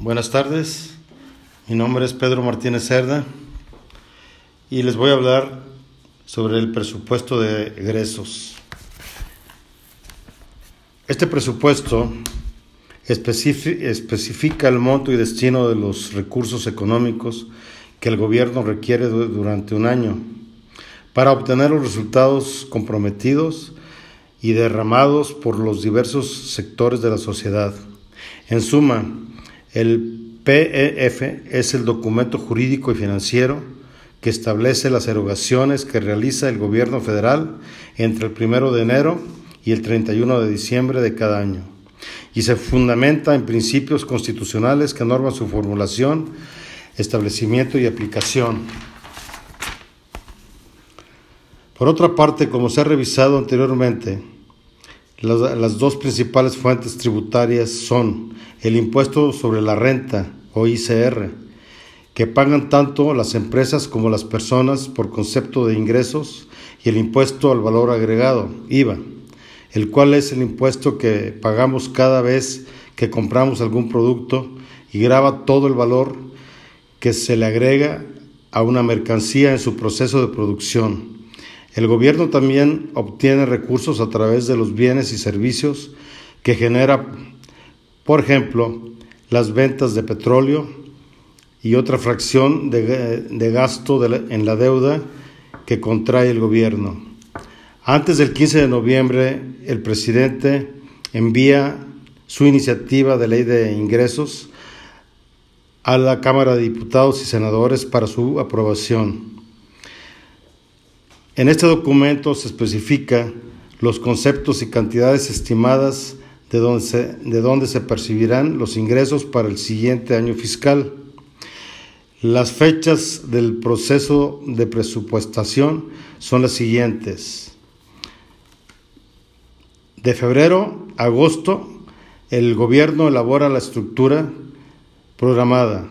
Buenas tardes, mi nombre es Pedro Martínez Cerda y les voy a hablar sobre el presupuesto de egresos. Este presupuesto especifica el monto y destino de los recursos económicos que el gobierno requiere durante un año para obtener los resultados comprometidos y derramados por los diversos sectores de la sociedad. En suma, el PEF es el documento jurídico y financiero que establece las erogaciones que realiza el gobierno federal entre el 1 de enero y el 31 de diciembre de cada año y se fundamenta en principios constitucionales que norman su formulación, establecimiento y aplicación. Por otra parte, como se ha revisado anteriormente, las, dos principales fuentes tributarias son el impuesto sobre la renta o ICR, que pagan tanto las empresas como las personas por concepto de ingresos, y el impuesto al valor agregado, IVA, el cual es el impuesto que pagamos cada vez que compramos algún producto y graba todo el valor que se le agrega a una mercancía en su proceso de producción. El gobierno también obtiene recursos a través de los bienes y servicios que genera, por ejemplo, las ventas de petróleo y otra fracción de, gasto en la deuda que contrae el gobierno. Antes del 15 de noviembre, el presidente envía su iniciativa de ley de ingresos a la Cámara de Diputados y Senadores para su aprobación. En este documento se especifica los conceptos y cantidades estimadas de donde, se, de se percibirán los ingresos para el siguiente año fiscal. Las fechas del proceso de presupuestación son las siguientes. De febrero a agosto, el gobierno elabora la estructura programada.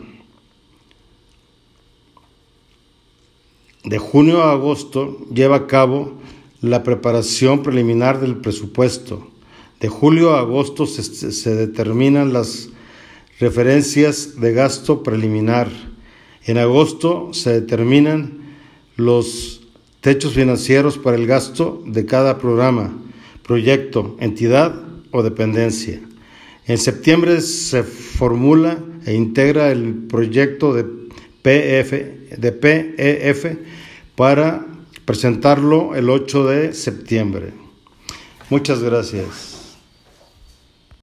De junio a agosto lleva a cabo la preparación preliminar del presupuesto. De julio a agosto se, determinan las referencias de gasto preliminar. En agosto se determinan los techos financieros para el gasto de cada programa, proyecto, entidad o dependencia. En septiembre se formula e integra el proyecto de PF, de PEF para presentarlo el 8 de septiembre. Muchas gracias.